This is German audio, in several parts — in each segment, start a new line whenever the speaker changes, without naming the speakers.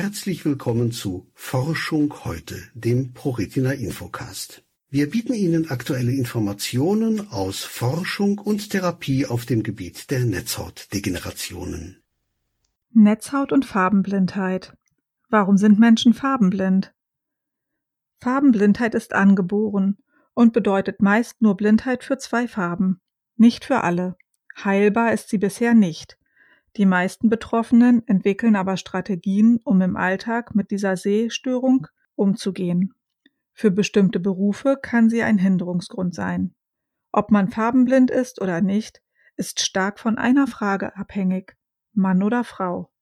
Herzlich willkommen zu Forschung heute, dem ProRetina Infocast. Wir bieten Ihnen aktuelle Informationen aus Forschung und Therapie auf dem Gebiet der Netzhautdegenerationen.
Netzhaut und Farbenblindheit. Warum sind Menschen farbenblind? Farbenblindheit ist angeboren und bedeutet meist nur Blindheit für zwei Farben, nicht für alle. Heilbar ist sie bisher nicht. Die meisten Betroffenen entwickeln aber Strategien, um im Alltag mit dieser Sehstörung umzugehen. Für bestimmte Berufe kann sie ein Hinderungsgrund sein. Ob man farbenblind ist oder nicht, ist stark von einer Frage abhängig Mann oder Frau.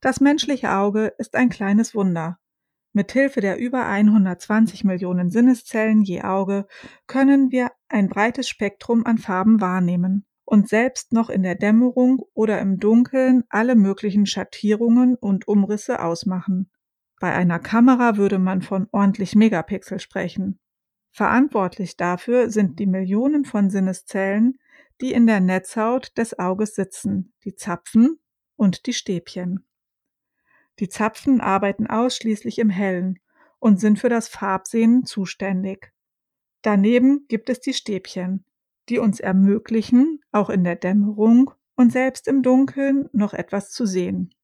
Das menschliche Auge ist ein kleines Wunder. Mithilfe der über 120 Millionen Sinneszellen je Auge können wir ein breites Spektrum an Farben wahrnehmen und selbst noch in der Dämmerung oder im Dunkeln alle möglichen Schattierungen und Umrisse ausmachen. Bei einer Kamera würde man von ordentlich Megapixel sprechen. Verantwortlich dafür sind die Millionen von Sinneszellen, die in der Netzhaut des Auges sitzen, die Zapfen und die Stäbchen. Die Zapfen arbeiten ausschließlich im Hellen und sind für das Farbsehen zuständig. Daneben gibt es die Stäbchen, die uns ermöglichen, auch in der Dämmerung und selbst im Dunkeln noch etwas zu sehen.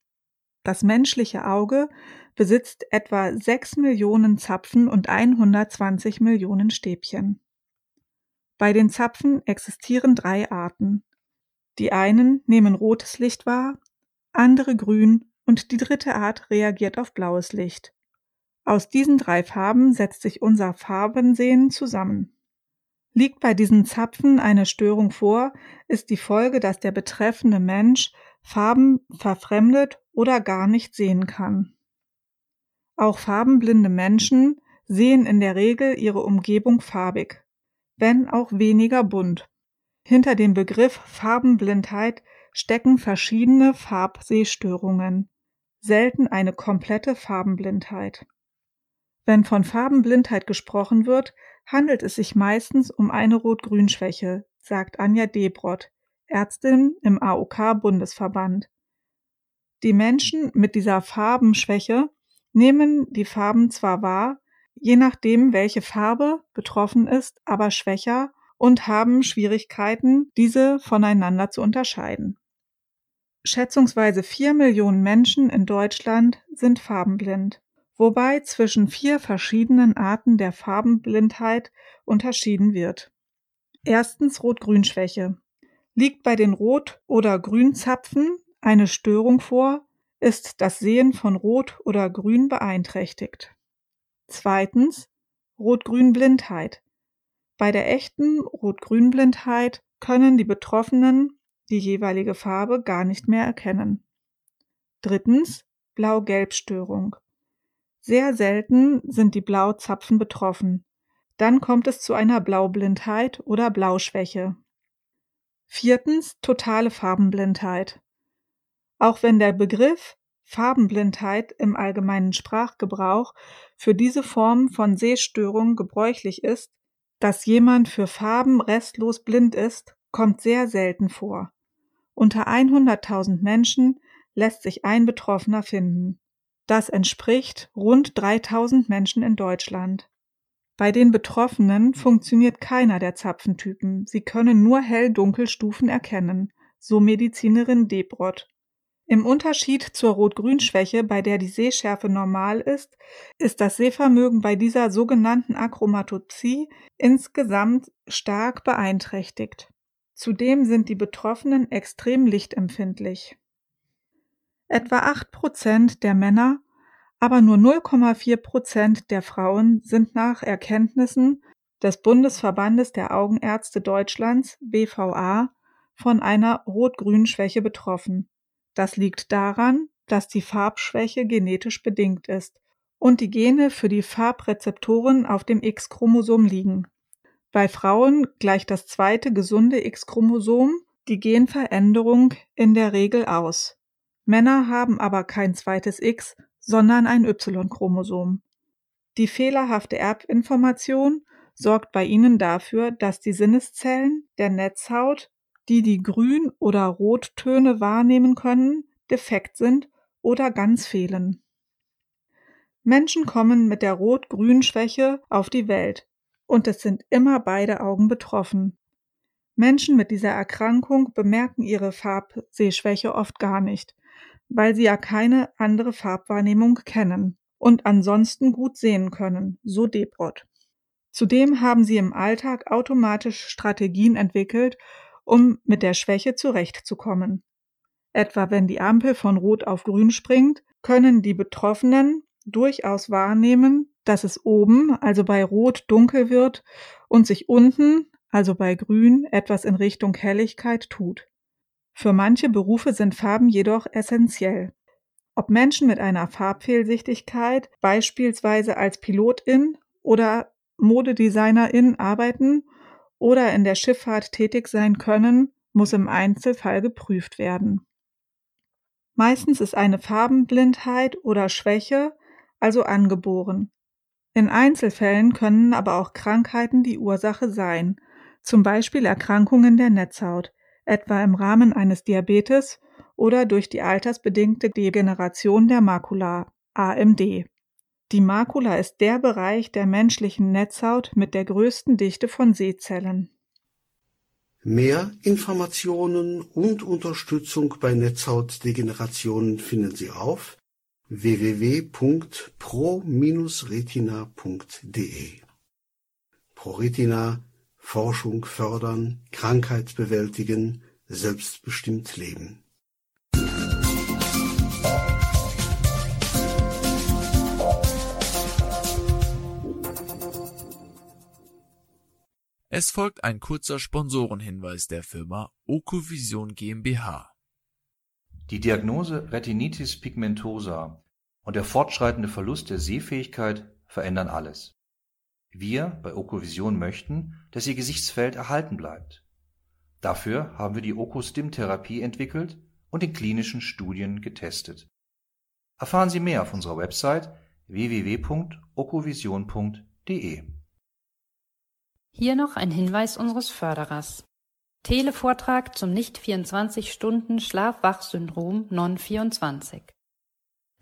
Das menschliche Auge besitzt etwa 6 Millionen Zapfen und 120 Millionen Stäbchen. Bei den Zapfen existieren drei Arten. Die einen nehmen rotes Licht wahr, andere grün und die dritte Art reagiert auf blaues Licht. Aus diesen drei Farben setzt sich unser Farbensehen zusammen. Liegt bei diesen Zapfen eine Störung vor, ist die Folge, dass der betreffende Mensch Farben verfremdet oder gar nicht sehen kann. Auch farbenblinde Menschen sehen in der Regel ihre Umgebung farbig, wenn auch weniger bunt. Hinter dem Begriff Farbenblindheit stecken verschiedene Farbsehstörungen, selten eine komplette Farbenblindheit. Wenn von Farbenblindheit gesprochen wird, handelt es sich meistens um eine Rot-Grün-Schwäche, sagt Anja Debrott, Ärztin im AOK-Bundesverband. Die Menschen mit dieser Farbenschwäche nehmen die Farben zwar wahr, je nachdem, welche Farbe betroffen ist, aber schwächer und haben Schwierigkeiten, diese voneinander zu unterscheiden. Schätzungsweise vier Millionen Menschen in Deutschland sind farbenblind wobei zwischen vier verschiedenen Arten der Farbenblindheit unterschieden wird. Erstens Rot-Grün-Schwäche. Liegt bei den Rot- oder Grünzapfen eine Störung vor, ist das Sehen von Rot oder Grün beeinträchtigt. Zweitens Rot-Grün-Blindheit. Bei der echten Rot-Grün-Blindheit können die Betroffenen die jeweilige Farbe gar nicht mehr erkennen. Drittens Blau-Gelb-Störung. Sehr selten sind die Blauzapfen betroffen. Dann kommt es zu einer Blaublindheit oder Blauschwäche. Viertens totale Farbenblindheit. Auch wenn der Begriff Farbenblindheit im allgemeinen Sprachgebrauch für diese Form von Sehstörung gebräuchlich ist, dass jemand für Farben restlos blind ist, kommt sehr selten vor. Unter 100.000 Menschen lässt sich ein Betroffener finden. Das entspricht rund 3000 Menschen in Deutschland. Bei den Betroffenen funktioniert keiner der Zapfentypen. Sie können nur Hell-Dunkel-Stufen erkennen, so Medizinerin Debrott. Im Unterschied zur Rot-Grün-Schwäche, bei der die Sehschärfe normal ist, ist das Sehvermögen bei dieser sogenannten Achromatopsie insgesamt stark beeinträchtigt. Zudem sind die Betroffenen extrem lichtempfindlich. Etwa 8 Prozent der Männer, aber nur 0,4 Prozent der Frauen sind nach Erkenntnissen des Bundesverbandes der Augenärzte Deutschlands BVA von einer Rot-Grün-Schwäche betroffen. Das liegt daran, dass die Farbschwäche genetisch bedingt ist und die Gene für die Farbrezeptoren auf dem X-Chromosom liegen. Bei Frauen gleicht das zweite gesunde X-Chromosom die Genveränderung in der Regel aus. Männer haben aber kein zweites X, sondern ein Y-Chromosom. Die fehlerhafte Erbinformation sorgt bei ihnen dafür, dass die Sinneszellen der Netzhaut, die die Grün- oder Rottöne wahrnehmen können, defekt sind oder ganz fehlen. Menschen kommen mit der Rot-Grün-Schwäche auf die Welt und es sind immer beide Augen betroffen. Menschen mit dieser Erkrankung bemerken ihre Farbsehschwäche oft gar nicht, weil sie ja keine andere Farbwahrnehmung kennen und ansonsten gut sehen können, so Debrot. Zudem haben sie im Alltag automatisch Strategien entwickelt, um mit der Schwäche zurechtzukommen. Etwa wenn die Ampel von Rot auf Grün springt, können die Betroffenen durchaus wahrnehmen, dass es oben, also bei Rot, dunkel wird und sich unten, also bei Grün, etwas in Richtung Helligkeit tut. Für manche Berufe sind Farben jedoch essentiell. Ob Menschen mit einer Farbfehlsichtigkeit beispielsweise als Pilotin oder Modedesignerin arbeiten oder in der Schifffahrt tätig sein können, muss im Einzelfall geprüft werden. Meistens ist eine Farbenblindheit oder Schwäche also angeboren. In Einzelfällen können aber auch Krankheiten die Ursache sein, zum Beispiel Erkrankungen der Netzhaut, etwa im Rahmen eines Diabetes oder durch die altersbedingte Degeneration der Makula AMD. Die Makula ist der Bereich der menschlichen Netzhaut mit der größten Dichte von Sehzellen.
Mehr Informationen und Unterstützung bei Netzhautdegenerationen finden Sie auf www.pro-retina.de ProRetina Forschung fördern, Krankheit bewältigen, selbstbestimmt leben.
Es folgt ein kurzer Sponsorenhinweis der Firma Okovision GmbH.
Die Diagnose Retinitis pigmentosa und der fortschreitende Verlust der Sehfähigkeit verändern alles. Wir bei Okovision möchten, dass Ihr Gesichtsfeld erhalten bleibt. Dafür haben wir die Okostim-Therapie entwickelt und in klinischen Studien getestet. Erfahren Sie mehr auf unserer Website www.okovision.de.
Hier noch ein Hinweis unseres Förderers. Televortrag zum Nicht-24-Stunden-Schlaf-Wach-Syndrom Non-24.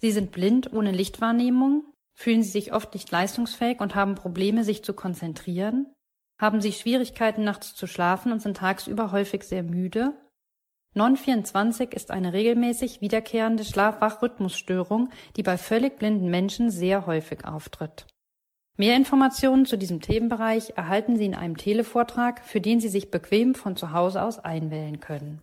Sie sind blind ohne Lichtwahrnehmung, fühlen Sie sich oft nicht leistungsfähig und haben Probleme, sich zu konzentrieren, haben Sie Schwierigkeiten nachts zu schlafen und sind tagsüber häufig sehr müde. Non-24 ist eine regelmäßig wiederkehrende Schlaf-Wach-Rhythmusstörung, die bei völlig blinden Menschen sehr häufig auftritt. Mehr Informationen zu diesem Themenbereich erhalten Sie in einem Televortrag, für den Sie sich bequem von zu Hause aus einwählen können.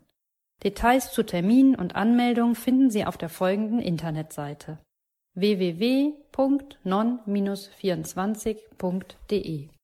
Details zu Terminen und Anmeldungen finden Sie auf der folgenden Internetseite www.non-24.de